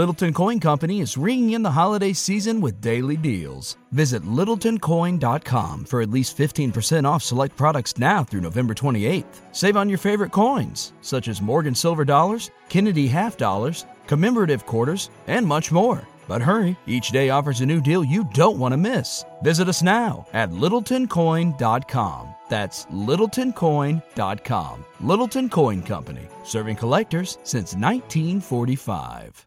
Littleton Coin Company is ringing in the holiday season with daily deals. Visit littletoncoin.com for at least 15% off select products now through November 28th. Save on your favorite coins, such as Morgan Silver Dollars, Kennedy Half Dollars, commemorative quarters, and much more. But hurry, each day offers a new deal you don't want to miss. Visit us now at littletoncoin.com. That's littletoncoin.com. Littleton Coin Company, serving collectors since 1945.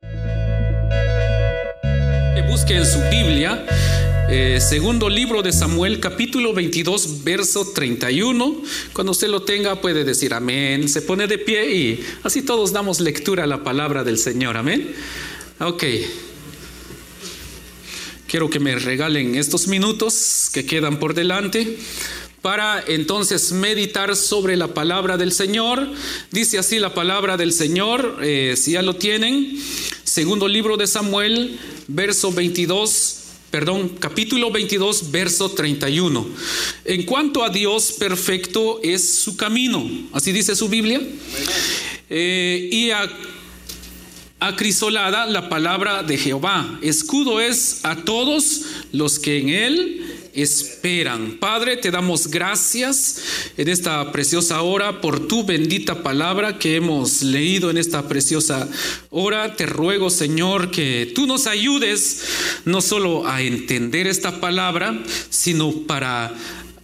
Que busque en su Biblia, eh, segundo libro de Samuel, capítulo 22, verso 31. Cuando usted lo tenga, puede decir amén. Se pone de pie y así todos damos lectura a la palabra del Señor. Amén. Ok. Quiero que me regalen estos minutos que quedan por delante para entonces meditar sobre la palabra del Señor. Dice así la palabra del Señor, eh, si ya lo tienen, segundo libro de Samuel, verso 22. Perdón, capítulo 22, verso 31. En cuanto a Dios, perfecto es su camino. Así dice su Biblia. Eh, y a acrisolada la palabra de Jehová. Escudo es a todos los que en él esperan. Padre, te damos gracias en esta preciosa hora por tu bendita palabra que hemos leído en esta preciosa hora. Te ruego, Señor, que tú nos ayudes no solo a entender esta palabra, sino para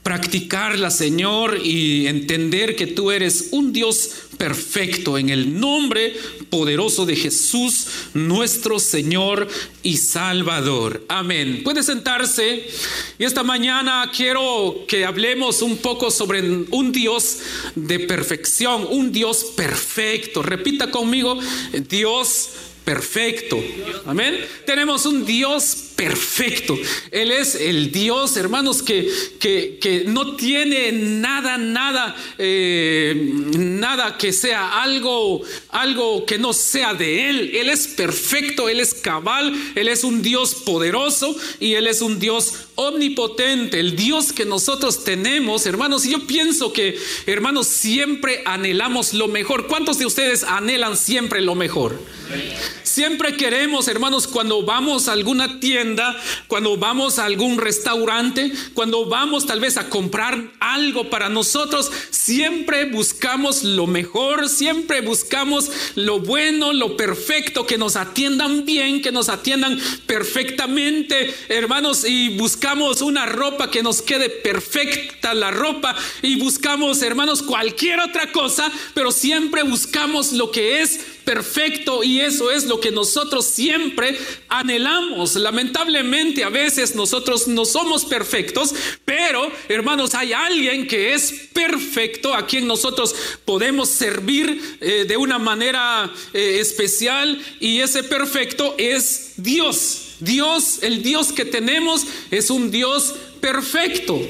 practicarla, Señor, y entender que tú eres un Dios perfecto en el nombre poderoso de Jesús, nuestro Señor y Salvador. Amén. Puede sentarse. Y esta mañana quiero que hablemos un poco sobre un Dios de perfección, un Dios perfecto. Repita conmigo, Dios perfecto. Amén. Tenemos un Dios perfecto. Él es el Dios, hermanos, que, que, no tiene nada, nada, eh, nada que sea algo, algo que no sea de Él. Él es perfecto, Él es cabal, Él es un Dios poderoso y Él es un Dios omnipotente, el Dios que nosotros tenemos, hermanos. Y yo pienso que, hermanos, siempre anhelamos lo mejor. ¿Cuántos de ustedes anhelan siempre lo mejor? Siempre queremos, hermanos, cuando vamos a alguna tienda, cuando vamos a algún restaurante, cuando vamos tal vez a comprar algo para nosotros, siempre buscamos lo mejor, siempre buscamos lo bueno, lo perfecto, que nos atiendan bien, que nos atiendan perfectamente, hermanos, y buscamos una ropa que nos quede perfecta la ropa y buscamos, hermanos, cualquier otra cosa, pero siempre buscamos lo que es perfecto y eso es lo que nosotros siempre anhelamos. Lamentablemente a veces nosotros no somos perfectos, pero hermanos, hay alguien que es perfecto a quien nosotros podemos servir eh, de una manera eh, especial y ese perfecto es Dios. Dios, el Dios que tenemos es un Dios perfecto.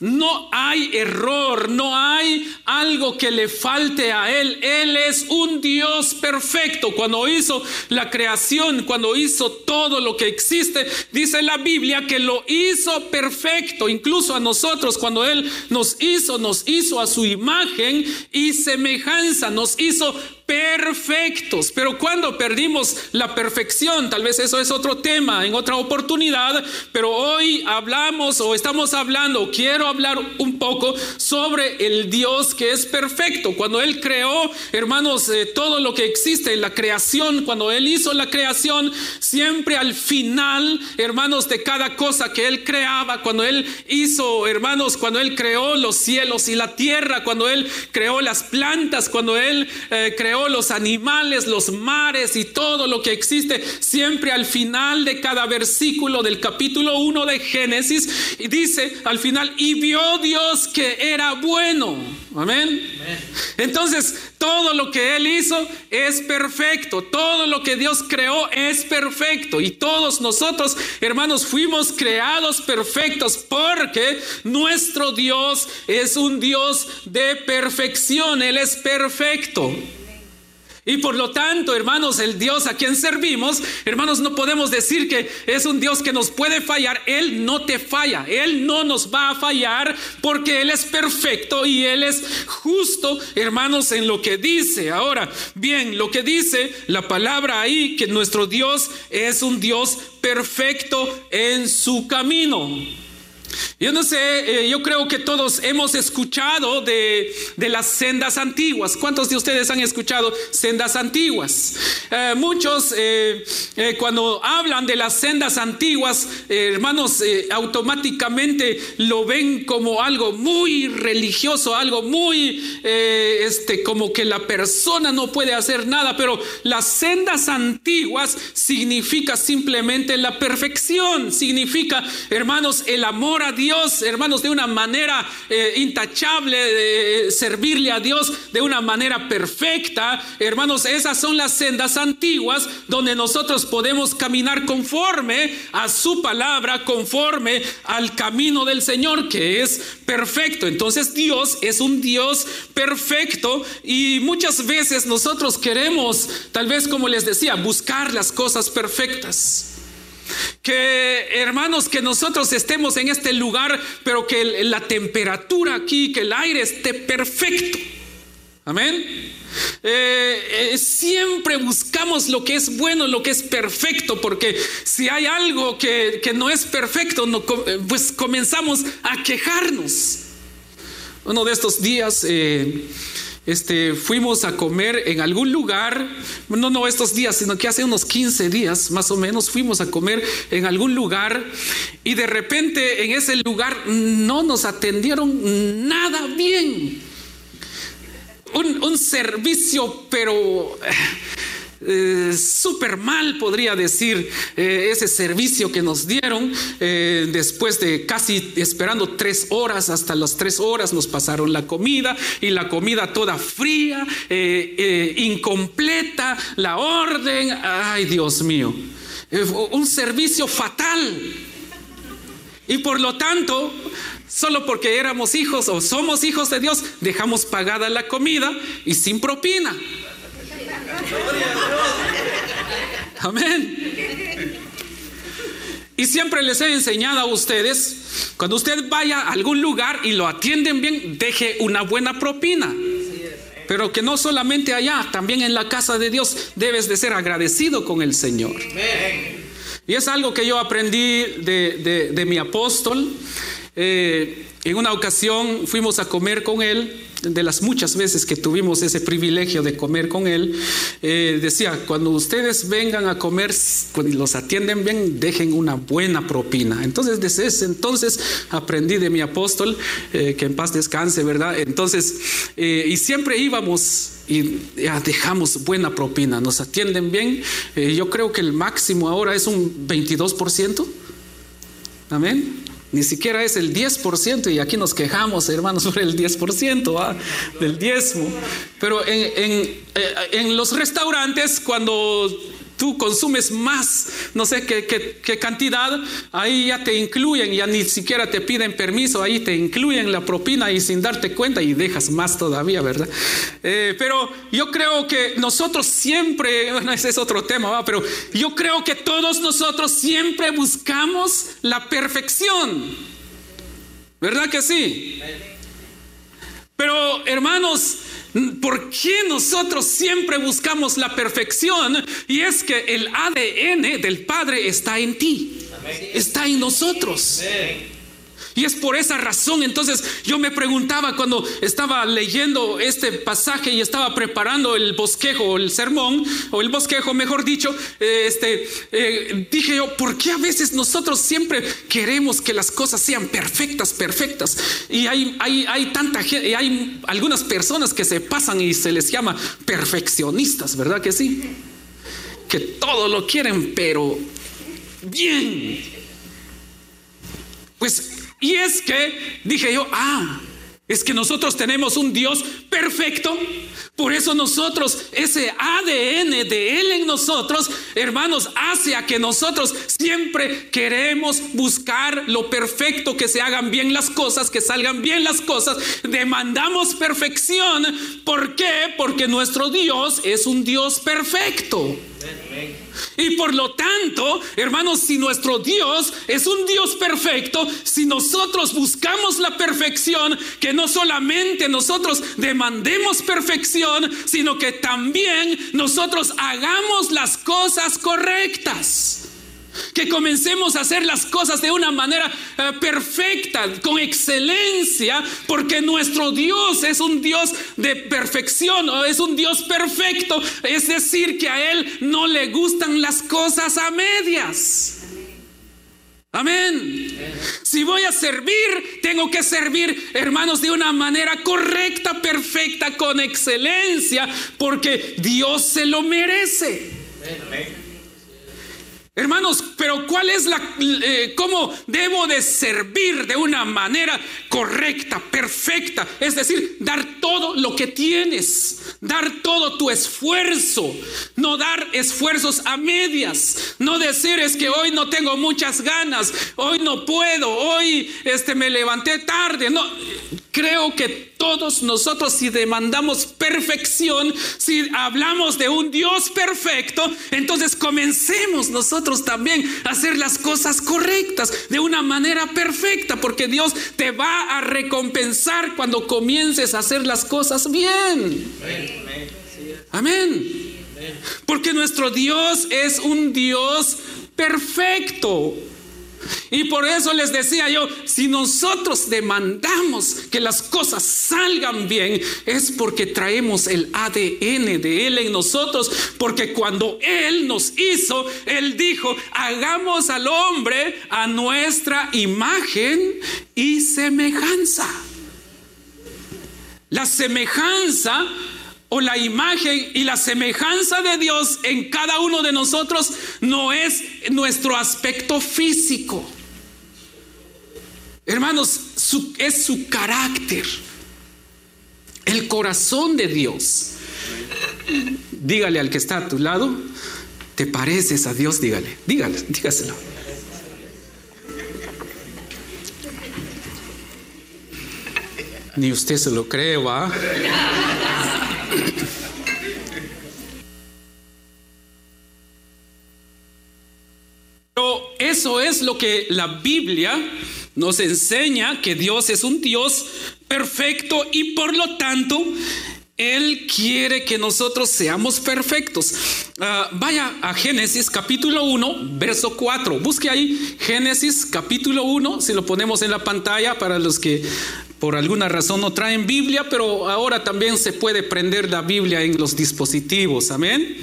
No hay error, no hay algo que le falte a Él. Él es un Dios perfecto. Cuando hizo la creación, cuando hizo todo lo que existe, dice la Biblia que lo hizo perfecto. Incluso a nosotros, cuando Él nos hizo, nos hizo a su imagen y semejanza, nos hizo perfectos. Pero cuando perdimos la perfección, tal vez eso es otro tema en otra oportunidad, pero hoy hablamos o estamos hablando, quiero hablar un poco sobre el Dios que es perfecto. Cuando Él creó, hermanos, eh, todo lo que existe en la creación, cuando Él hizo la creación, siempre al final, hermanos, de cada cosa que Él creaba, cuando Él hizo, hermanos, cuando Él creó los cielos y la tierra, cuando Él creó las plantas, cuando Él eh, creó los animales, los mares y todo lo que existe, siempre al final de cada versículo del capítulo 1 de Génesis, y dice al final, y vio Dios que era bueno. Amén. Entonces, todo lo que Él hizo es perfecto. Todo lo que Dios creó es perfecto. Y todos nosotros, hermanos, fuimos creados perfectos porque nuestro Dios es un Dios de perfección. Él es perfecto. Y por lo tanto, hermanos, el Dios a quien servimos, hermanos, no podemos decir que es un Dios que nos puede fallar. Él no te falla. Él no nos va a fallar porque Él es perfecto y Él es justo, hermanos, en lo que dice. Ahora, bien, lo que dice la palabra ahí, que nuestro Dios es un Dios perfecto en su camino. Yo no sé, eh, yo creo que todos hemos escuchado de, las sendas antiguas. ¿Cuántos de ustedes han escuchado sendas antiguas? Eh, muchos eh, cuando hablan de las sendas antiguas, hermanos, automáticamente lo ven como algo muy religioso, algo muy, este, como que la persona no puede hacer nada, pero las sendas antiguas significa simplemente la perfección, significa, hermanos, el amor a Dios, hermanos, de una manera eh, intachable, de servirle a Dios de una manera perfecta. Hermanos, esas son las sendas antiguas donde nosotros podemos caminar conforme a su palabra, conforme al camino del Señor, que es perfecto. Entonces Dios es un Dios perfecto y muchas veces nosotros queremos, tal vez como les decía, buscar las cosas perfectas. Que hermanos, que nosotros estemos en este lugar, pero que la temperatura aquí, que el aire esté perfecto. Amén. Eh, eh, siempre buscamos lo que es bueno, lo que es perfecto, porque si hay algo que, no es perfecto, eh, pues comenzamos a quejarnos. Uno de estos días este, fuimos a comer en algún lugar, no, no estos días, sino que hace unos 15 días más o menos fuimos a comer en algún lugar y de repente en ese lugar no nos atendieron nada bien. Un, un servicio, pero eh, súper mal, podría decir, eh, ese servicio que nos dieron. Eh, después de casi esperando tres horas, hasta las tres horas nos pasaron la comida y la comida toda fría, incompleta, la orden. Ay, Dios mío, un servicio fatal. Y por lo tanto, solo porque éramos hijos o somos hijos de Dios, dejamos pagada la comida y sin propina. Amén. Y siempre les he enseñado a ustedes, cuando usted vaya a algún lugar y lo atienden bien, deje una buena propina. Pero que no solamente allá, también en la casa de Dios debes de ser agradecido con el Señor. Y es algo que yo aprendí de, mi apóstol. Eh, en una ocasión fuimos a comer con él de las muchas veces que tuvimos ese privilegio de comer con él, eh, decía, cuando ustedes vengan a comer, cuando los atienden bien, dejen una buena propina. Entonces, desde ese entonces aprendí de mi apóstol, eh, que en paz descanse, ¿verdad? Entonces, eh, y siempre íbamos y dejamos buena propina, nos atienden bien. yo creo que el máximo ahora es un 22%. Amén. Ni siquiera es el 10% y aquí nos quejamos, hermanos, sobre el 10% del diezmo. Pero en, eh, en los restaurantes, cuando tú consumes más, no sé qué, cantidad, ahí ya te incluyen, ya ni siquiera te piden permiso, ahí te incluyen la propina y sin darte cuenta y dejas más todavía, ¿verdad? Eh, pero yo creo que nosotros siempre, bueno, ese es otro tema, ¿va? pero yo creo que todos nosotros siempre buscamos la perfección, ¿verdad que sí? Pero hermanos, ¿por qué nosotros siempre buscamos la perfección? Y es que el ADN del Padre está en ti, está en nosotros. Y es por esa razón, entonces yo me preguntaba cuando estaba leyendo este pasaje y estaba preparando el bosquejo el sermón, o el bosquejo, mejor dicho, eh, este, eh, dije yo, ¿por qué a veces nosotros siempre queremos que las cosas sean perfectas, perfectas? Y hay, hay, hay tanta gente, hay algunas personas que se pasan y se les llama perfeccionistas, ¿verdad que sí? Que todo lo quieren, pero bien. Pues y es que dije yo, ah, es que nosotros tenemos un Dios perfecto. Por eso nosotros, ese ADN de Él en nosotros, hermanos, hace a que nosotros siempre queremos buscar lo perfecto, que se hagan bien las cosas, que salgan bien las cosas. Demandamos perfección. ¿Por qué? Porque nuestro Dios es un Dios perfecto. Y por lo tanto, hermanos, si nuestro Dios es un Dios perfecto, si nosotros buscamos la perfección, que no solamente nosotros demandemos perfección, sino que también nosotros hagamos las cosas correctas. Que comencemos a hacer las cosas de una manera eh, perfecta, con excelencia, porque nuestro Dios es un Dios de perfección, o es un Dios perfecto. Es decir, que a Él no le gustan las cosas a medias. Amén. Si voy a servir, tengo que servir, hermanos, de una manera correcta, perfecta, con excelencia, porque Dios se lo merece. Amén. Hermanos, pero ¿cuál es la, eh, cómo debo de servir de una manera correcta, perfecta? Es decir, dar todo lo que tienes, dar todo tu esfuerzo, no dar esfuerzos a medias, no decir es que hoy no tengo muchas ganas, hoy no puedo, hoy este me levanté tarde, no, creo que todos nosotros si demandamos perfección, si hablamos de un Dios perfecto, entonces comencemos nosotros también a hacer las cosas correctas de una manera perfecta, porque Dios te va a recompensar cuando comiences a hacer las cosas bien. Amén. Porque nuestro Dios es un Dios perfecto. Y por eso les decía yo, si nosotros demandamos que las cosas salgan bien, es porque traemos el ADN de Él en nosotros, porque cuando Él nos hizo, Él dijo, hagamos al hombre a nuestra imagen y semejanza. La semejanza o la imagen y la semejanza de Dios en cada uno de nosotros no es nuestro aspecto físico. Hermanos, es su carácter, el corazón de Dios. Dígale al que está a tu lado, ¿te pareces a Dios? Dígale, dígale, dígaselo. Ni usted se lo cree, va. Pero eso es lo que la Biblia nos enseña, que Dios es un Dios perfecto y por lo tanto él quiere que nosotros seamos perfectos. Ah, vaya a Génesis capítulo 1, verso 4. Busque ahí Génesis capítulo 1, si lo ponemos en la pantalla para los que por alguna razón no traen Biblia, pero ahora también se puede prender la Biblia en los dispositivos. Amén.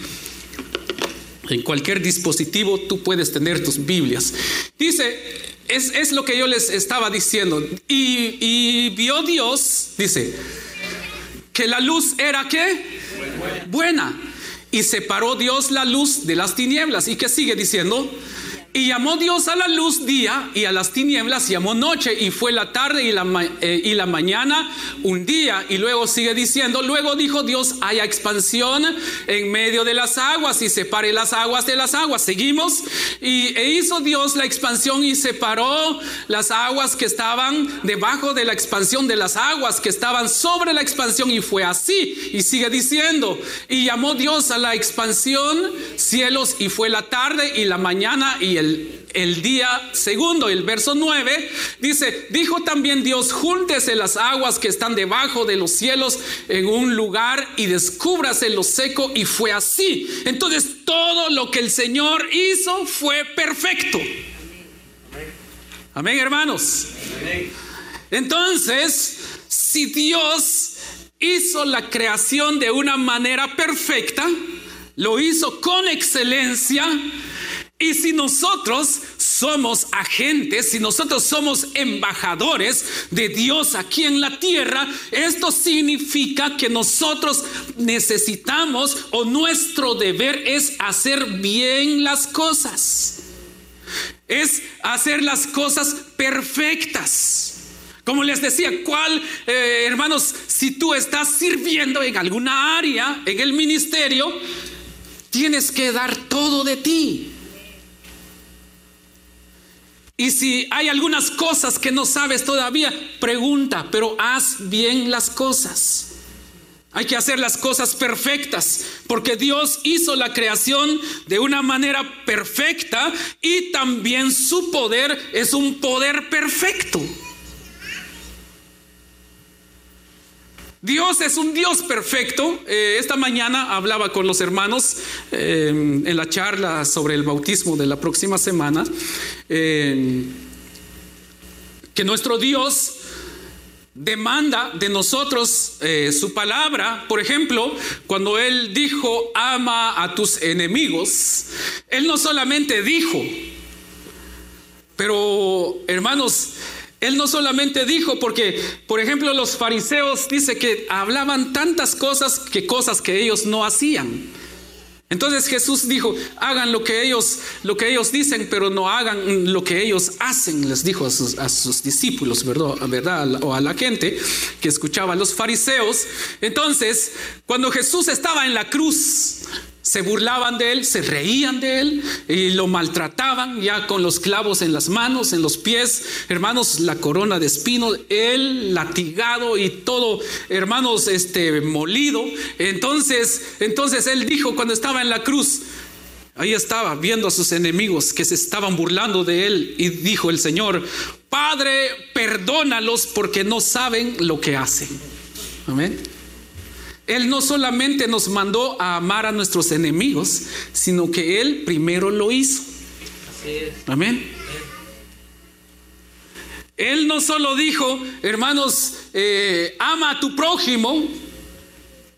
En cualquier dispositivo tú puedes tener tus Biblias. Dice, es, lo que yo les estaba diciendo. Y, y vio Dios, dice, que la luz era qué? Buena. Y separó Dios la luz de las tinieblas. ¿Y qué sigue diciendo? Y llamó Dios a la luz día y a las tinieblas llamó noche y fue la tarde y la, eh, y la mañana un día. Y luego sigue diciendo, luego dijo Dios, haya expansión en medio de las aguas y separe las aguas de las aguas. Seguimos. Y e hizo Dios la expansión y separó las aguas que estaban debajo de la expansión de las aguas que estaban sobre la expansión y fue así. Y sigue diciendo, y llamó Dios a la expansión cielos y fue la tarde y la mañana y el el día segundo, el verso 9, dice, dijo también Dios, júntese las aguas que están debajo de los cielos en un lugar y descúbrase lo seco y fue así. Entonces todo lo que el Señor hizo fue perfecto. Amén, hermanos. Entonces, si Dios hizo la creación de una manera perfecta, lo hizo con excelencia, y si nosotros somos agentes, si nosotros somos embajadores de Dios aquí en la tierra, esto significa que nosotros necesitamos o nuestro deber es hacer bien las cosas. Es hacer las cosas perfectas. Como les decía, ¿cuál, eh, hermanos, si tú estás sirviendo en alguna área, en el ministerio, tienes que dar todo de ti. Y si hay algunas cosas que no sabes todavía, pregunta, pero haz bien las cosas. Hay que hacer las cosas perfectas, porque Dios hizo la creación de una manera perfecta y también su poder es un poder perfecto. Dios es un Dios perfecto. Eh, esta mañana hablaba con los hermanos eh, en la charla sobre el bautismo de la próxima semana, eh, que nuestro Dios demanda de nosotros su palabra. Por ejemplo, cuando Él dijo, ama a tus enemigos, Él no solamente dijo, pero hermanos, él no solamente dijo, porque, por ejemplo, los fariseos dice que hablaban tantas cosas que cosas que ellos no hacían. Entonces Jesús dijo, hagan lo que ellos, lo que ellos dicen, pero no hagan lo que ellos hacen, les dijo a sus, a sus discípulos, ¿verdad? ¿verdad? O a la gente que escuchaba a los fariseos. Entonces, cuando Jesús estaba en la cruz, se burlaban de él, se reían de él y lo maltrataban ya con los clavos en las manos, en los pies, hermanos, la corona de espino, él latigado y todo, hermanos, este molido. Entonces, entonces él dijo cuando estaba en la cruz, ahí estaba viendo a sus enemigos que se estaban burlando de él y dijo el Señor, Padre, perdónalos porque no saben lo que hacen. Amén. Él no solamente nos mandó a amar a nuestros enemigos, sino que Él primero lo hizo. Amén. Él no solo dijo, hermanos, eh, ama a tu prójimo,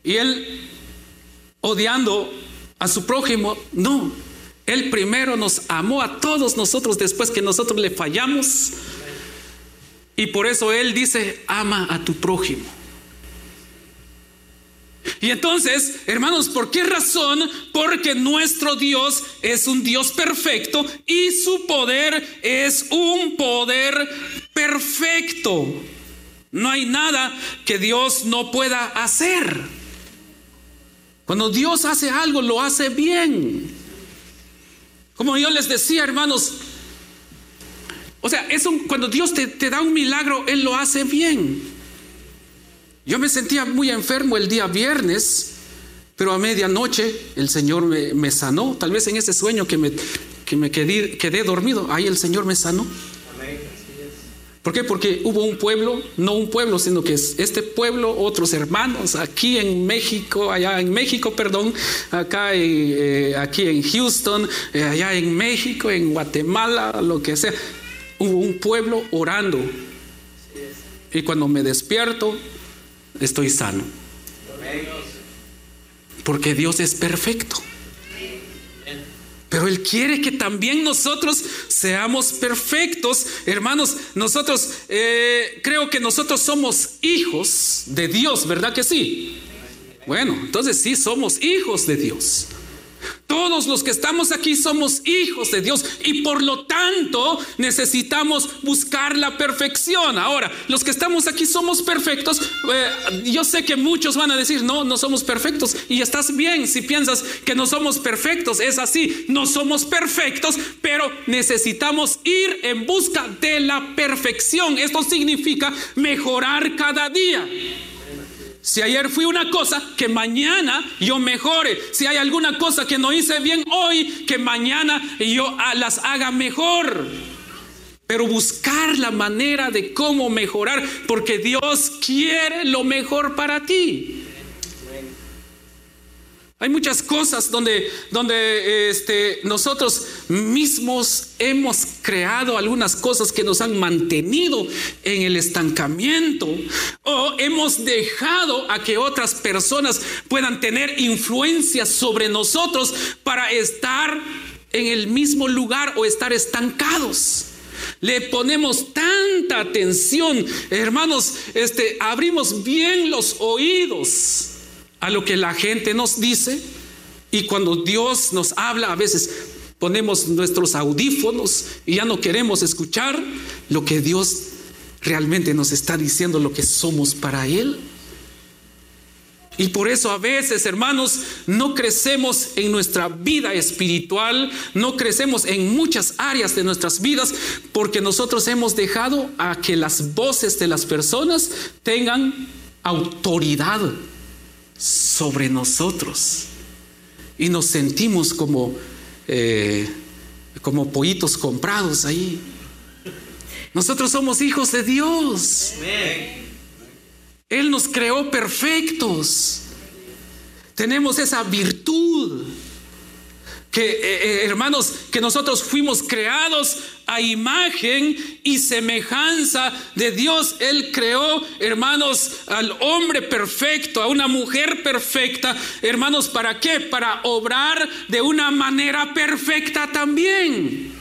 y Él odiando a su prójimo, no. Él primero nos amó a todos nosotros después que nosotros le fallamos. Y por eso Él dice, ama a tu prójimo. Y entonces, hermanos, ¿por qué razón? Porque nuestro Dios es un Dios perfecto y su poder es un poder perfecto. No hay nada que Dios no pueda hacer. Cuando Dios hace algo, lo hace bien. Como yo les decía, hermanos, o sea, es cuando Dios te da un milagro, Él lo hace bien. Yo me sentía muy enfermo el día viernes, pero a medianoche el Señor me, sanó. Tal vez en ese sueño que me, que me quedé, dormido, ahí el Señor me sanó. ¿Por qué? Porque hubo un pueblo, no un pueblo, sino que es este pueblo, otros hermanos, aquí en México, allá en México, perdón, acá eh, aquí en Houston, eh, allá en México, en Guatemala, lo que sea. Hubo un pueblo orando. Y cuando me despierto, estoy sano. Porque Dios es perfecto. Pero Él quiere que también nosotros seamos perfectos. Hermanos, nosotros eh, creo que nosotros somos hijos de Dios, ¿verdad que sí? Bueno, entonces sí somos hijos de Dios. Todos los que estamos aquí somos hijos de Dios y por lo tanto necesitamos buscar la perfección. Ahora, los que estamos aquí somos perfectos. Eh, yo sé que muchos van a decir, no, no somos perfectos. Y estás bien si piensas que no somos perfectos. Es así, no somos perfectos, pero necesitamos ir en busca de la perfección. Esto significa mejorar cada día. Si ayer fui una cosa, que mañana yo mejore. Si hay alguna cosa que no hice bien hoy, que mañana yo las haga mejor. Pero buscar la manera de cómo mejorar, porque Dios quiere lo mejor para ti. Hay muchas cosas donde, donde este, nosotros mismos hemos creado algunas cosas que nos han mantenido en el estancamiento o hemos dejado a que otras personas puedan tener influencia sobre nosotros para estar en el mismo lugar o estar estancados. Le ponemos tanta atención, hermanos, este, abrimos bien los oídos a lo que la gente nos dice y cuando Dios nos habla a veces ponemos nuestros audífonos y ya no queremos escuchar lo que Dios realmente nos está diciendo, lo que somos para Él. Y por eso a veces, hermanos, no crecemos en nuestra vida espiritual, no crecemos en muchas áreas de nuestras vidas, porque nosotros hemos dejado a que las voces de las personas tengan autoridad sobre nosotros. Y nos sentimos como, eh, como pollitos comprados ahí. Nosotros somos hijos de Dios. Él nos creó perfectos. Tenemos esa virtud que eh, eh, hermanos, que nosotros fuimos creados a imagen y semejanza de Dios. Él creó, hermanos, al hombre perfecto, a una mujer perfecta. Hermanos, ¿para qué? Para obrar de una manera perfecta también.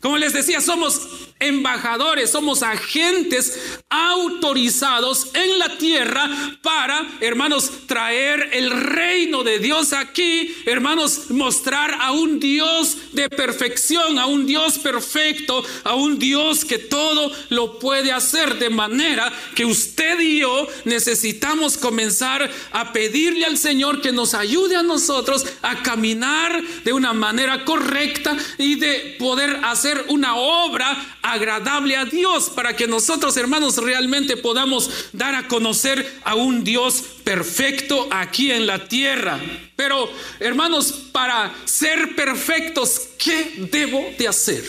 Como les decía, somos embajadores, somos agentes autorizados en la tierra para, hermanos, traer el reino de Dios aquí, hermanos, mostrar a un Dios de perfección, a un Dios perfecto, a un Dios que todo lo puede hacer. De manera que usted y yo necesitamos comenzar a pedirle al Señor que nos ayude a nosotros a caminar de una manera correcta y de poder hacer una obra agradable a Dios para que nosotros, hermanos, realmente podamos dar a conocer a un Dios perfecto aquí en la tierra. Pero, hermanos, para ser perfectos, ¿qué debo de hacer?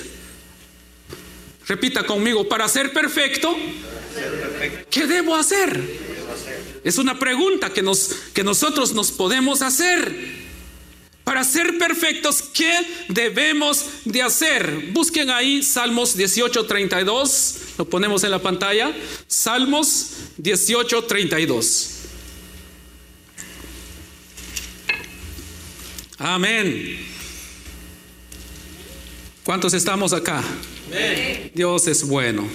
Repita conmigo, para ser perfecto, ¿qué debo hacer? Es una pregunta que, nos, que nosotros nos podemos hacer. Para ser perfectos, ¿qué debemos de hacer? Busquen ahí Salmos 18:32, lo ponemos en la pantalla. Salmos 18:32. Amén. ¿Cuántos estamos acá? Dios es bueno.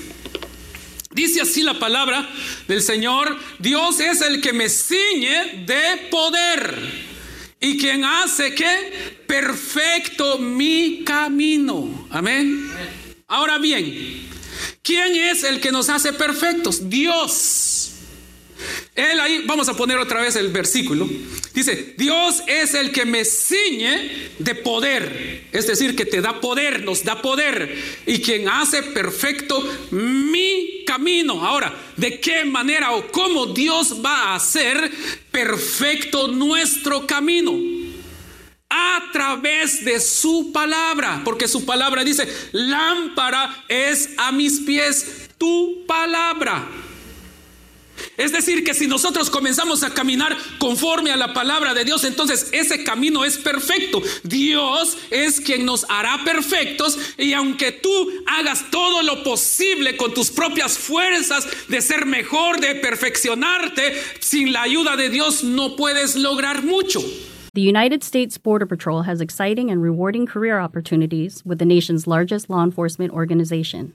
Dice así la palabra del Señor, Dios es el que me ciñe de poder y quien hace que perfecto mi camino. Amén. Ahora bien, ¿quién es el que nos hace perfectos? Dios. Él ahí, vamos a poner otra vez el versículo. Dice, Dios es el que me ciñe de poder. Es decir, que te da poder, nos da poder. Y quien hace perfecto mi camino. Ahora, ¿de qué manera o cómo Dios va a hacer perfecto nuestro camino? a través de su palabra, porque su palabra dice, lámpara es a mis pies tu palabra. Es decir, que si nosotros comenzamos a caminar conforme a la palabra de Dios, entonces ese camino es perfecto. Dios es quien nos hará perfectos y aunque tú hagas todo lo posible con tus propias fuerzas de ser mejor, de perfeccionarte, sin la ayuda de Dios no puedes lograr mucho. The United States Border Patrol has exciting and rewarding career opportunities with the nation's largest law enforcement organization.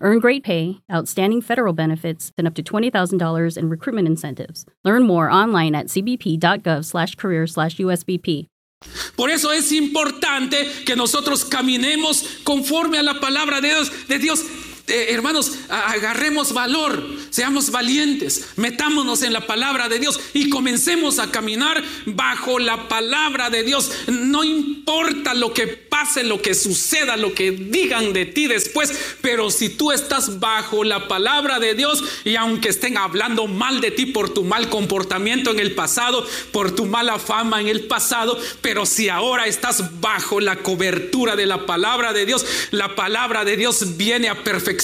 Earn great pay, outstanding federal benefits, and up to $20,000 in recruitment incentives. Learn more online at cbp.gov slash career slash USBP. Por eso es importante que nosotros caminemos conforme a la palabra de Dios. De Dios. Eh, hermanos, agarremos valor, seamos valientes, metámonos en la palabra de Dios y comencemos a caminar bajo la palabra de Dios. No importa lo que pase, lo que suceda, lo que digan de ti después, pero si tú estás bajo la palabra de Dios y aunque estén hablando mal de ti por tu mal comportamiento en el pasado, por tu mala fama en el pasado, pero si ahora estás bajo la cobertura de la palabra de Dios, la palabra de Dios viene a perfeccionar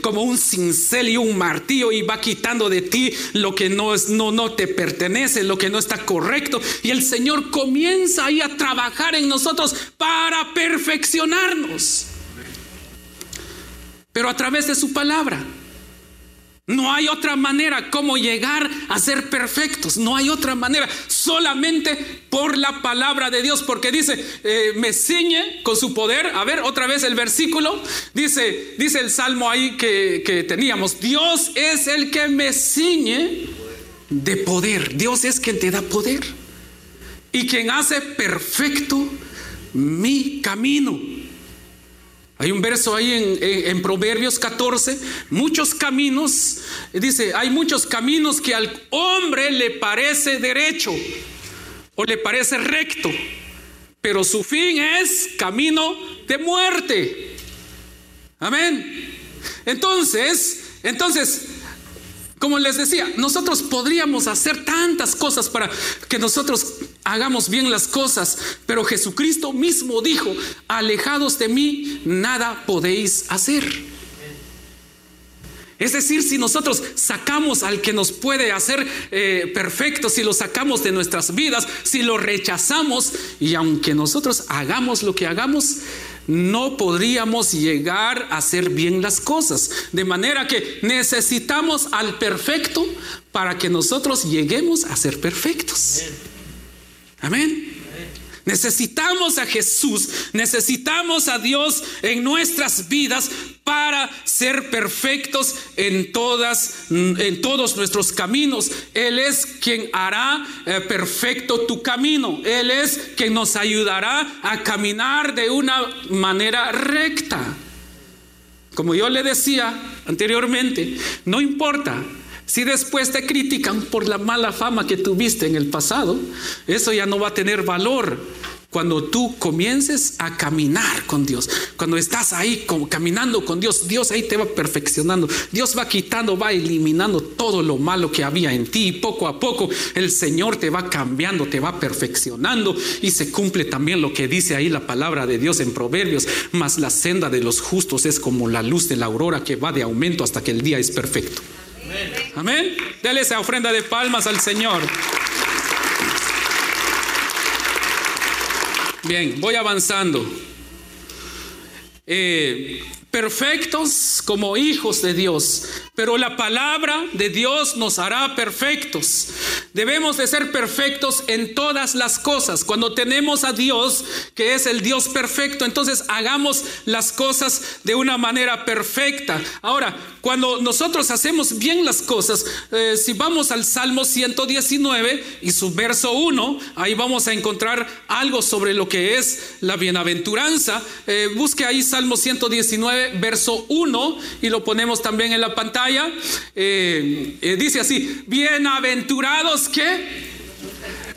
como un cincel y un martillo y va quitando de ti lo que no, es, no, no te pertenece, lo que no está correcto. Y el Señor comienza ahí a trabajar en nosotros para perfeccionarnos. Pero a través de su palabra. No hay otra manera como llegar a ser perfectos. No hay otra manera. Solamente por la palabra de Dios. Porque dice, eh, me ciñe con su poder. A ver, otra vez el versículo. Dice, dice el salmo ahí que, que teníamos. Dios es el que me ciñe de poder. Dios es quien te da poder. Y quien hace perfecto mi camino. Hay un verso ahí en, Proverbios 14, muchos caminos, dice, hay muchos caminos que al hombre le parece derecho o le parece recto, pero su fin es camino de muerte. Amén. Entonces, entonces, como les decía, nosotros podríamos hacer tantas cosas para que nosotros hagamos bien las cosas, pero Jesucristo mismo dijo, alejados de mí, nada podéis hacer. Es decir, si nosotros sacamos al que nos puede hacer eh, perfectos, si lo sacamos de nuestras vidas, si lo rechazamos, y aunque nosotros hagamos lo que hagamos, no podríamos llegar a hacer bien las cosas. De manera que necesitamos al perfecto para que nosotros lleguemos a ser perfectos. Amén. Necesitamos a Jesús, necesitamos a Dios en nuestras vidas para ser perfectos en todas en todos nuestros caminos. Él es quien hará eh, perfecto tu camino. Él es quien nos ayudará a caminar de una manera recta. Como yo le decía anteriormente, no importa si después te critican por la mala fama que tuviste en el pasado, eso ya no va a tener valor cuando tú comiences a caminar con Dios, cuando estás ahí caminando con Dios, Dios ahí te va perfeccionando, Dios va quitando, va eliminando todo lo malo que había en ti. Y poco a poco el Señor te va cambiando, te va perfeccionando. Y se cumple también lo que dice ahí la palabra de Dios en Proverbios, mas la senda de los justos es como la luz de la aurora que va de aumento hasta que el día es perfecto. Amén. Dale esa ofrenda de palmas al Señor. Bien, voy avanzando. Eh, perfectos como hijos de Dios, pero la palabra de Dios nos hará perfectos. Debemos de ser perfectos en todas las cosas. Cuando tenemos a Dios, que es el Dios perfecto, entonces hagamos las cosas de una manera perfecta. Ahora, cuando nosotros hacemos bien las cosas, eh, si vamos al Salmo 119 y su verso 1, ahí vamos a encontrar algo sobre lo que es la bienaventuranza. Eh, busque ahí Salmo 119, verso 1, y lo ponemos también en la pantalla. Eh, dice así, bienaventurados que...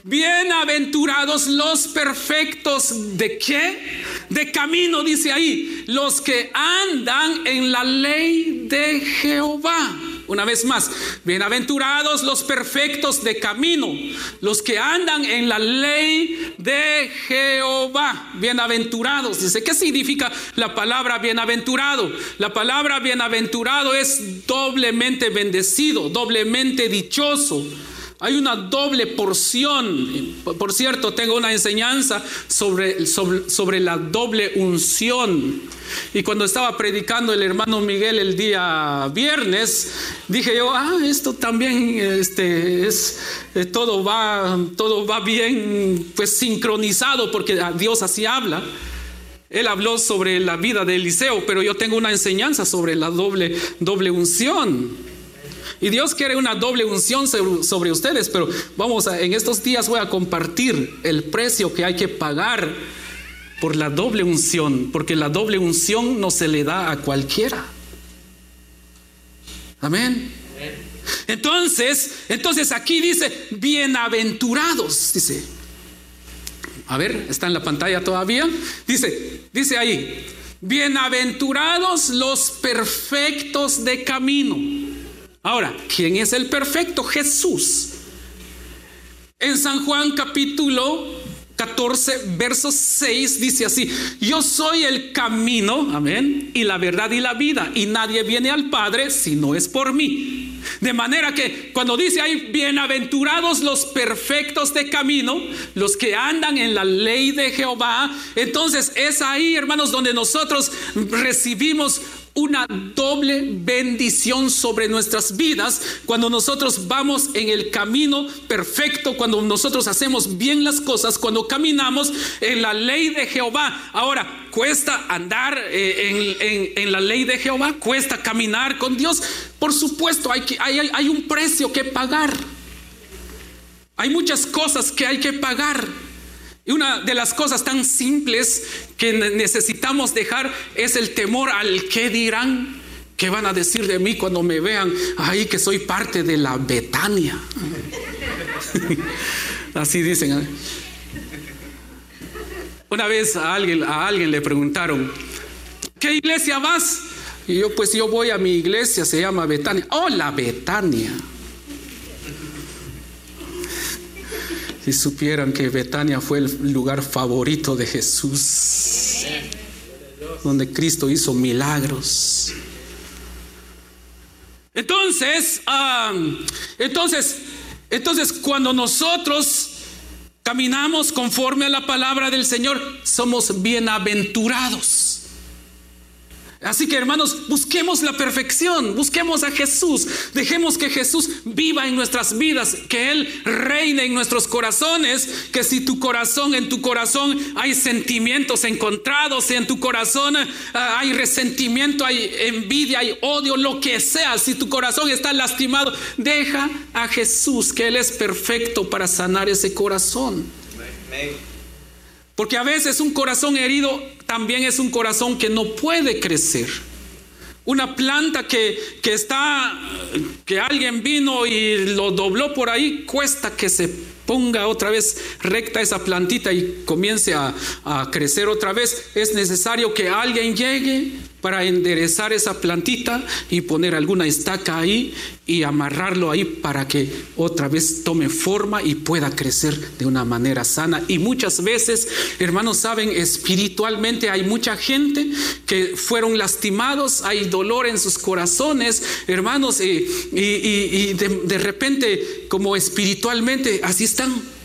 Bienaventurados los perfectos de qué? De camino, dice ahí, los que andan en la ley de Jehová. Una vez más, bienaventurados los perfectos de camino, los que andan en la ley de Jehová. Bienaventurados. Dice, ¿qué significa la palabra bienaventurado? La palabra bienaventurado es doblemente bendecido, doblemente dichoso. Hay una doble porción. Por cierto, tengo una enseñanza sobre, sobre, la doble unción. Y cuando estaba predicando el hermano Miguel el día viernes, dije yo, ah, esto también este, es, eh, todo, va, todo va bien, pues sincronizado, porque Dios así habla. Él habló sobre la vida de Eliseo, pero yo tengo una enseñanza sobre la doble, doble unción. Y Dios quiere una doble unción sobre, ustedes, pero vamos a, en estos días voy a compartir el precio que hay que pagar por la doble unción, porque la doble unción no se le da a cualquiera. Amén. Entonces, entonces aquí dice, bienaventurados, dice. A ver, está en la pantalla todavía. Dice, dice ahí, bienaventurados los perfectos de camino. Ahora, ¿quién es el perfecto? Jesús. En San Juan capítulo 14, verso 6 dice así, yo soy el camino, amén, y la verdad y la vida, y nadie viene al Padre si no es por mí. De manera que cuando dice ahí, bienaventurados los perfectos de camino, los que andan en la ley de Jehová, entonces es ahí, hermanos, donde nosotros recibimos una doble bendición sobre nuestras vidas cuando nosotros vamos en el camino perfecto, cuando nosotros hacemos bien las cosas, cuando caminamos en la ley de Jehová. Ahora, cuesta andar eh, en, la ley de Jehová, cuesta caminar con Dios. Por supuesto, hay, hay, hay un precio que pagar. Hay muchas cosas que hay que pagar. Y una de las cosas tan simples que necesitamos dejar es el temor al qué dirán, qué van a decir de mí cuando me vean ahí que soy parte de la Betania. Así dicen. ¿eh? Una vez a alguien, a alguien le preguntaron, ¿qué iglesia vas? Y yo, pues yo voy a mi iglesia, se llama Betania. Oh, Betania. Si supieran que Betania fue el lugar favorito de Jesús, donde Cristo hizo milagros. Entonces, entonces, entonces cuando nosotros caminamos conforme a la palabra del Señor, somos bienaventurados. Así que hermanos, busquemos la perfección, busquemos a Jesús, dejemos que Jesús viva en nuestras vidas, que Él reine en nuestros corazones, que si tu corazón, en tu corazón hay sentimientos encontrados, si en tu corazón ah, hay resentimiento, hay envidia, hay odio, lo que sea, si tu corazón está lastimado, deja a Jesús, que Él es perfecto para sanar ese corazón. Porque a veces un corazón herido también es un corazón que no puede crecer. Una planta que, que está, que alguien vino y lo dobló por ahí, cuesta que se ponga otra vez recta esa plantita y comience a, a crecer otra vez. Es necesario que alguien llegue para enderezar esa plantita y poner alguna estaca ahí y amarrarlo ahí para que otra vez tome forma y pueda crecer de una manera sana. Y muchas veces, hermanos, saben, espiritualmente hay mucha gente que fueron lastimados, hay dolor en sus corazones, hermanos, y, y, de, de repente como espiritualmente así están.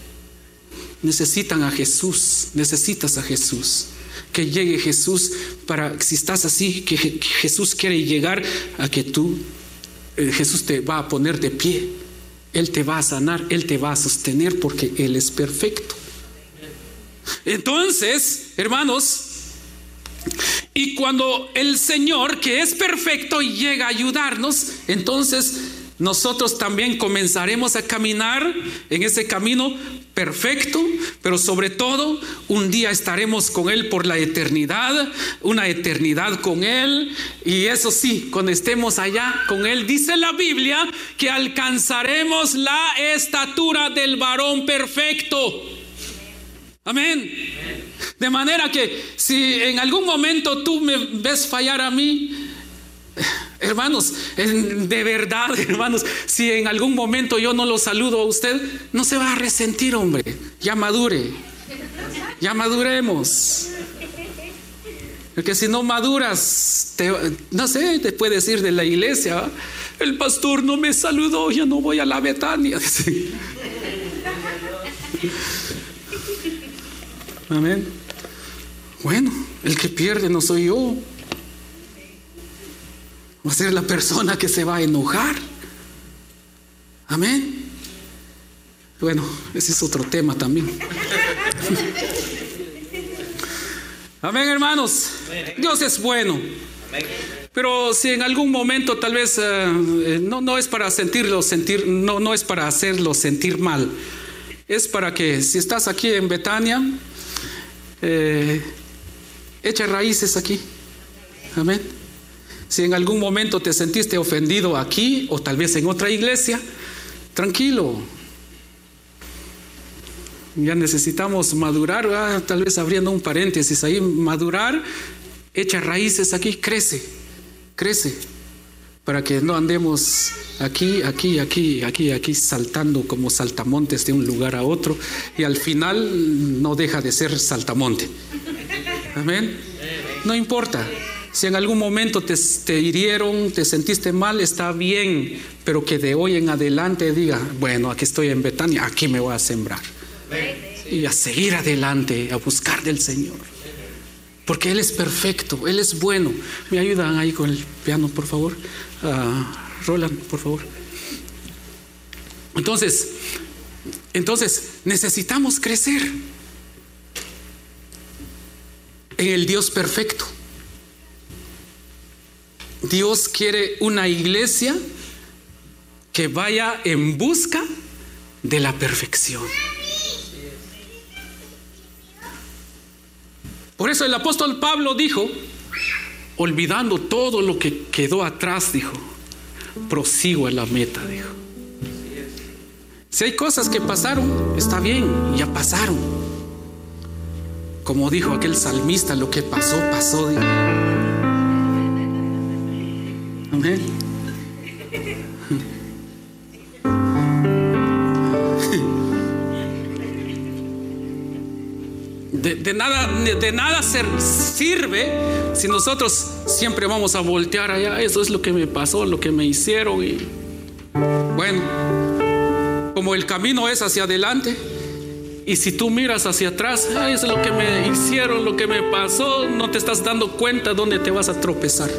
Necesitan a Jesús, necesitas a Jesús que llegue Jesús para, si estás así, que Jesús quiere llegar a que tú, eh, Jesús te va a poner de pie, Él te va a sanar, Él te va a sostener porque Él es perfecto. Entonces, hermanos, y cuando el Señor, que es perfecto, llega a ayudarnos, entonces nosotros también comenzaremos a caminar en ese camino perfecto, pero sobre todo un día estaremos con Él por la eternidad, una eternidad con Él, y eso sí, cuando estemos allá con Él, dice la Biblia que alcanzaremos la estatura del varón perfecto. Amén. De manera que si en algún momento tú me ves fallar a mí, Hermanos, de verdad, hermanos, si en algún momento yo no lo saludo a usted, no se va a resentir, hombre. Ya madure. Ya maduremos. Porque si no maduras, no sé, te puede decir de la iglesia, el pastor no me saludó, ya no voy a la Betania. Amén. Bueno, el que pierde no soy yo va a ser la persona que se va a enojar. Amén. Bueno, ese es otro tema también. Amén, hermanos. Dios es bueno. Pero si en algún momento tal vez eh, no, no es para sentirlo sentir, no, no es para hacerlo sentir mal. Es para que si estás aquí en Betania, eh, echa raíces aquí. Amén. Si en algún momento te sentiste ofendido aquí o tal vez en otra iglesia, tranquilo, ya necesitamos madurar, tal vez abriendo un paréntesis ahí, madurar, echa raíces aquí, crece, crece, para que no andemos aquí, aquí, aquí, aquí, aquí, saltando como saltamontes de un lugar a otro y al final no deja de ser saltamonte. Amén. No importa. Si en algún momento te, te, hirieron, te sentiste mal, está bien, pero que de hoy en adelante diga, bueno, aquí estoy en Betania, aquí me voy a sembrar y a seguir adelante, a buscar del Señor. Porque Él es perfecto, Él es bueno. ¿Me ayudan ahí con el piano, por favor? Uh, Roland, por favor. Entonces, entonces necesitamos crecer en el Dios perfecto. Dios quiere una iglesia que vaya en busca de la perfección. Por eso el apóstol Pablo dijo, olvidando todo lo que quedó atrás, dijo, prosigo a la meta, dijo. Si hay cosas que pasaron, está bien, ya pasaron. Como dijo aquel salmista, lo que pasó, pasó. De, de, nada, de nada sirve si nosotros siempre vamos a voltear allá. Eso es lo que me pasó, lo que me hicieron. Y bueno, como el camino es hacia adelante, y si tú miras hacia atrás, eso es lo que me hicieron, lo que me pasó, no te estás dando cuenta dónde te vas a tropezar.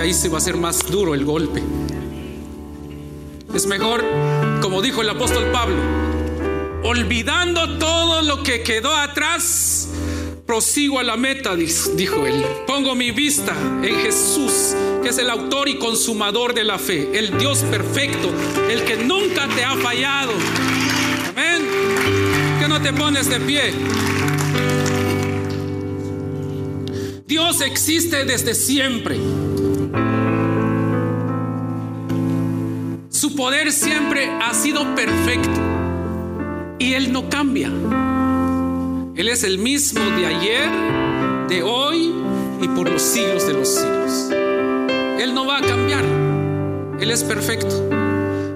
Ahí se va a ser más duro el golpe. Es mejor, como dijo el apóstol Pablo, olvidando todo lo que quedó atrás, prosigo a la meta, dijo él. Pongo mi vista en Jesús, que es el autor y consumador de la fe, el Dios perfecto, el que nunca te ha fallado. Amén. Que no te pones de pie. Dios existe desde siempre. Su poder siempre ha sido perfecto. Y Él no cambia. Él es el mismo de ayer, de hoy y por los siglos de los siglos. Él no va a cambiar. Él es perfecto.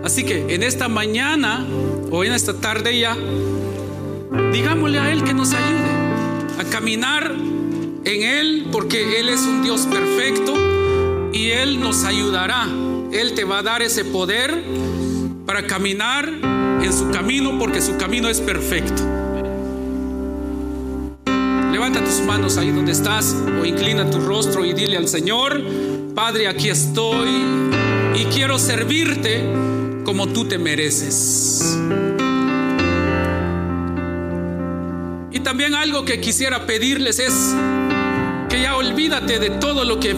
Así que en esta mañana o en esta tarde ya, digámosle a Él que nos ayude a caminar en Él porque Él es un Dios perfecto y Él nos ayudará. Él te va a dar ese poder para caminar en su camino porque su camino es perfecto. Levanta tus manos ahí donde estás o inclina tu rostro y dile al Señor, Padre, aquí estoy y quiero servirte como tú te mereces. Y también algo que quisiera pedirles es que ya olvídate de todo lo que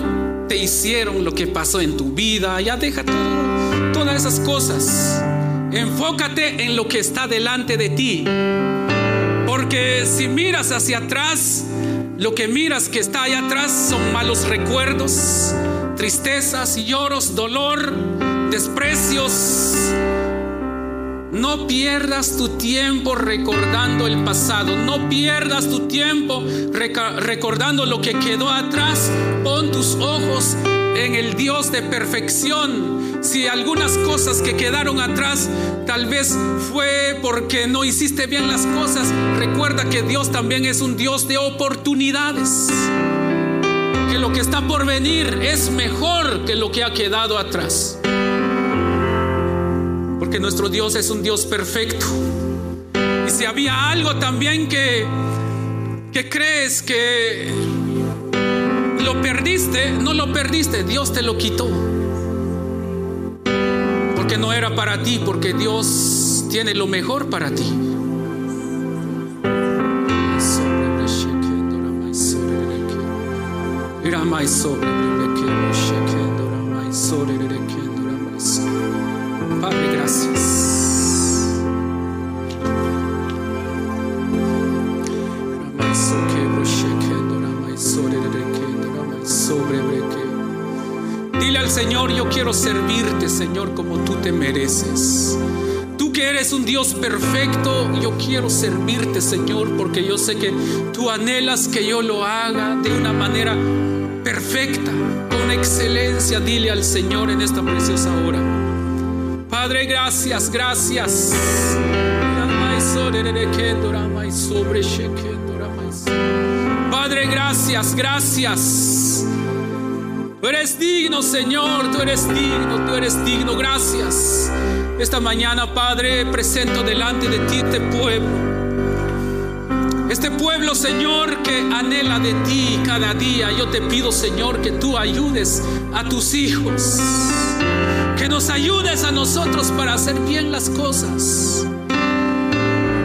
te hicieron, lo que pasó en tu vida, ya deja todo, todas esas cosas. Enfócate en lo que está delante de ti. Porque si miras hacia atrás, lo que miras que está allá atrás son malos recuerdos, tristezas lloros, dolor, desprecios. No pierdas tu tiempo recordando el pasado. No pierdas tu tiempo recordando lo que quedó atrás. Pon tus ojos en el Dios de perfección. Si algunas cosas que quedaron atrás tal vez fue porque no hiciste bien las cosas, recuerda que Dios también es un Dios de oportunidades. Que lo que está por venir es mejor que lo que ha quedado atrás. Porque nuestro Dios es un Dios perfecto. Y si había algo también que, que crees que lo perdiste, no lo perdiste, Dios te lo quitó. Porque no era para ti, porque Dios tiene lo mejor para ti. Ramai sobre sobre Rebekendo. Dile al Señor, yo quiero servirte, Señor, como tú te mereces. Tú que eres un Dios perfecto, yo quiero servirte, Señor, porque yo sé que tú anhelas que yo lo haga de una manera perfecta, con excelencia. Dile al Señor en esta preciosa hora. Padre, gracias, gracias. Padre, gracias, gracias. Tú eres digno, Señor, tú eres digno, tú eres digno, gracias. Esta mañana, Padre, presento delante de ti este pueblo. Este pueblo, Señor, que anhela de ti cada día. Yo te pido, Señor, que tú ayudes a tus hijos. Que nos ayudes a nosotros para hacer bien las cosas.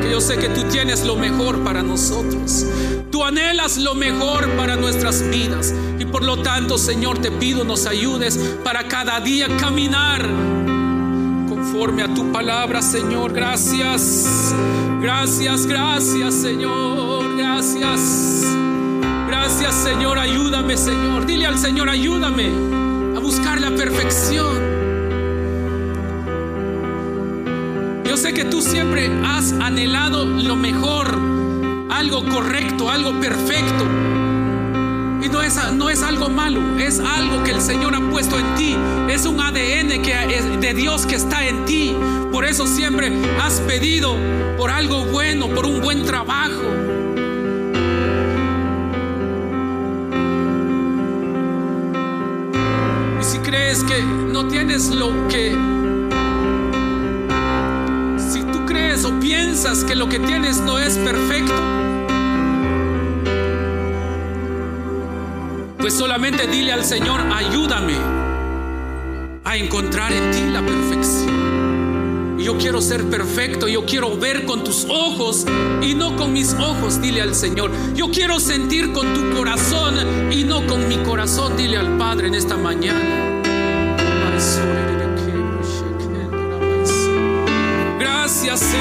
Que yo sé que tú tienes lo mejor para nosotros. Tú anhelas lo mejor para nuestras vidas. Y por lo tanto, Señor, te pido nos ayudes para cada día caminar conforme a tu palabra, Señor. Gracias. Gracias, gracias, Señor. Gracias. Gracias, Señor. Ayúdame, Señor. Dile al Señor, ayúdame a buscar la perfección. Yo sé que tú siempre has anhelado lo mejor, algo correcto, algo perfecto. Y no es, no es algo malo, es algo que el Señor ha puesto en ti. Es un ADN que de Dios que está en ti. Por eso siempre has pedido por algo bueno, por un buen trabajo. Y si crees que no tienes lo que... o piensas que lo que tienes no es perfecto, pues solamente dile al Señor, ayúdame a encontrar en ti la perfección. Yo quiero ser perfecto, yo quiero ver con tus ojos y no con mis ojos, dile al Señor. Yo quiero sentir con tu corazón y no con mi corazón, dile al Padre en esta mañana.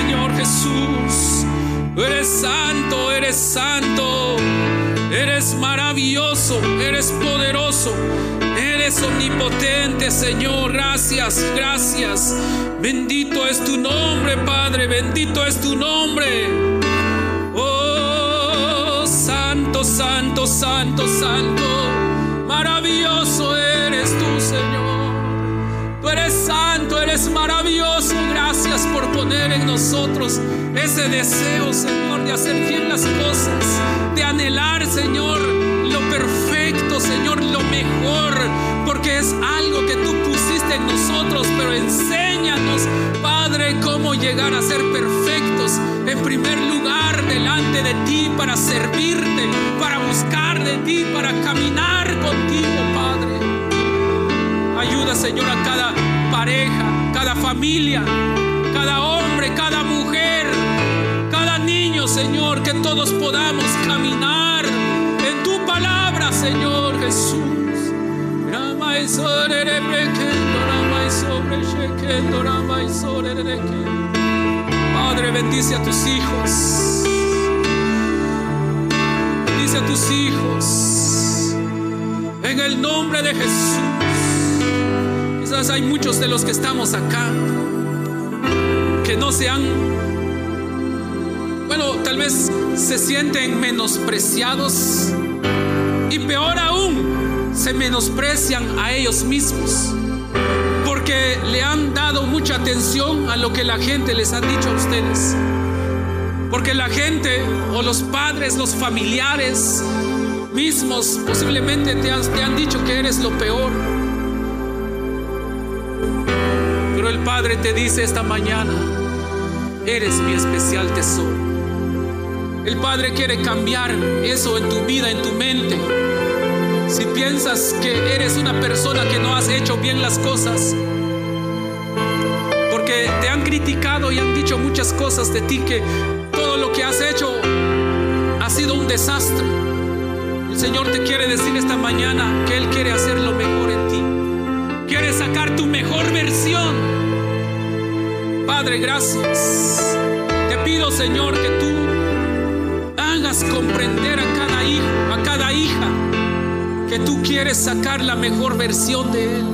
Señor Jesús. Eres santo, eres santo. Eres maravilloso, eres poderoso, eres omnipotente, Señor. Gracias, gracias. Bendito es tu nombre, Padre. Bendito es tu nombre. Oh, santo, santo, santo, santo. Maravilloso eres tú, Señor. Tú eres santo, eres maravilloso. En nosotros ese deseo, Señor, de hacer bien las cosas, de anhelar, Señor, lo perfecto, Señor, lo mejor, porque es algo que tú pusiste en nosotros, pero enséñanos, Padre, cómo llegar a ser perfectos en primer lugar delante de ti para servirte, para buscar de ti, para caminar contigo, Padre. Ayuda, Señor, a cada pareja, cada familia, cada hombre, cada mujer, cada niño, Señor, que todos podamos caminar en tu palabra, Señor Jesús. Padre, bendice a tus hijos. Bendice a tus hijos. En el nombre de Jesús. Quizás hay muchos de los que estamos acá que no se han, bueno, tal vez se sienten menospreciados y peor aún, se menosprecian a ellos mismos porque le han dado mucha atención a lo que la gente les ha dicho a ustedes. Porque la gente o los padres, los familiares mismos posiblemente te han, te han dicho que eres lo peor. El Padre te dice esta mañana, eres mi especial tesoro. El Padre quiere cambiar eso en tu vida, en tu mente. Si piensas que eres una persona que no has hecho bien las cosas, porque te han criticado y han dicho muchas cosas de ti, que todo lo que has hecho ha sido un desastre. El Señor te quiere decir esta mañana que Él quiere hacer lo mejor en ti. Quiere sacar tu mejor versión. Padre, gracias. Te pido, Señor, que tú hagas comprender a cada hijo, a cada hija, que tú quieres sacar la mejor versión de Él.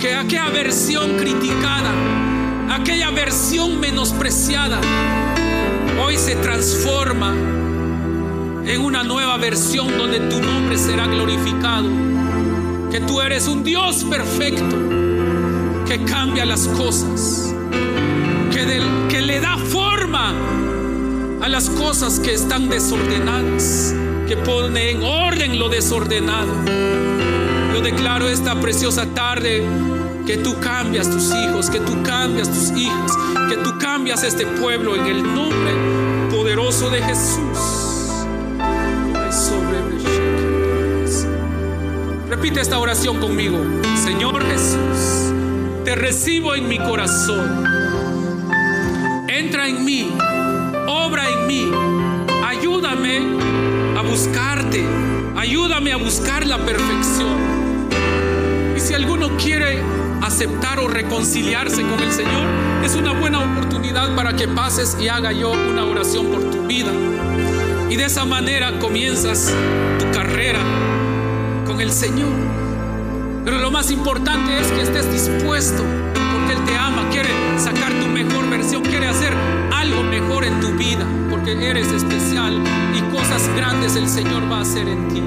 Que aquella versión criticada, aquella versión menospreciada, hoy se transforma en una nueva versión donde tu nombre será glorificado. Que tú eres un Dios perfecto que cambia las cosas, que, le da forma a las cosas que están desordenadas, que pone en orden lo desordenado. Yo declaro esta preciosa tarde que tú cambias tus hijos, que tú cambias tus hijas, que tú cambias este pueblo en el nombre poderoso de Jesús. Repite esta oración conmigo. Señor Jesús, te recibo en mi corazón. Entra en mí, obra en mí. Ayúdame a buscarte. Ayúdame a buscar la perfección. Y si alguno quiere aceptar o reconciliarse con el Señor, es una buena oportunidad para que pases y haga yo una oración por tu vida. Y de esa manera comienzas tu carrera con el Señor. Pero lo más importante es que estés dispuesto, porque Él te ama, quiere sacar tu mejor versión, quiere hacer algo mejor en tu vida, porque eres especial y cosas grandes el Señor va a hacer en ti.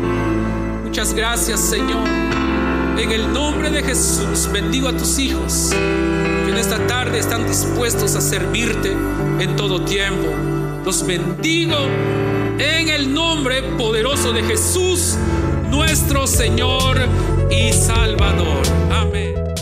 Muchas gracias Señor. En el nombre de Jesús bendigo a tus hijos que en esta tarde están dispuestos a servirte en todo tiempo. Los bendigo en el nombre poderoso de Jesús, nuestro Señor y Salvador. Amén.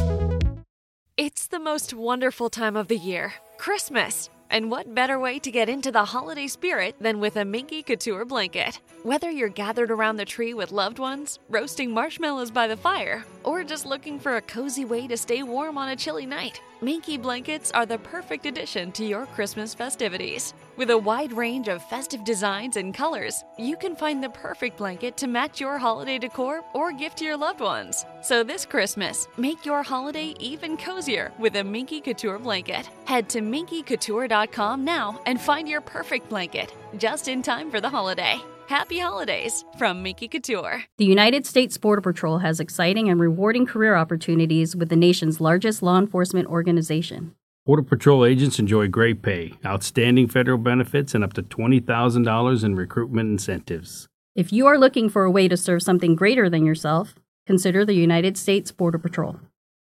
It's the most wonderful time of the year, Christmas. And what better way to get into the holiday spirit than with a Minky Couture blanket? Whether you're gathered around the tree with loved ones, roasting marshmallows by the fire, or just looking for a cozy way to stay warm on a chilly night, Minky blankets are the perfect addition to your Christmas festivities. With a wide range of festive designs and colors, you can find the perfect blanket to match your holiday decor or gift to your loved ones. So this Christmas, make your holiday even cozier with a Minky Couture blanket. Head to minkycouture.com now and find your perfect blanket, just in time for the holiday. Happy holidays from Minky Couture. The United States Border Patrol has exciting and rewarding career opportunities with the nation's largest law enforcement organization. Border Patrol agents enjoy great pay, outstanding federal benefits, and up to $20,000 in recruitment incentives. If you are looking for a way to serve something greater than yourself, consider the United States Border Patrol.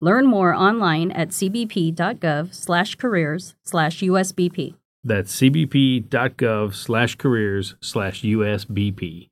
Learn more online at cbp.gov/careers/usbp. That's cbp.gov slash careers slash USBP.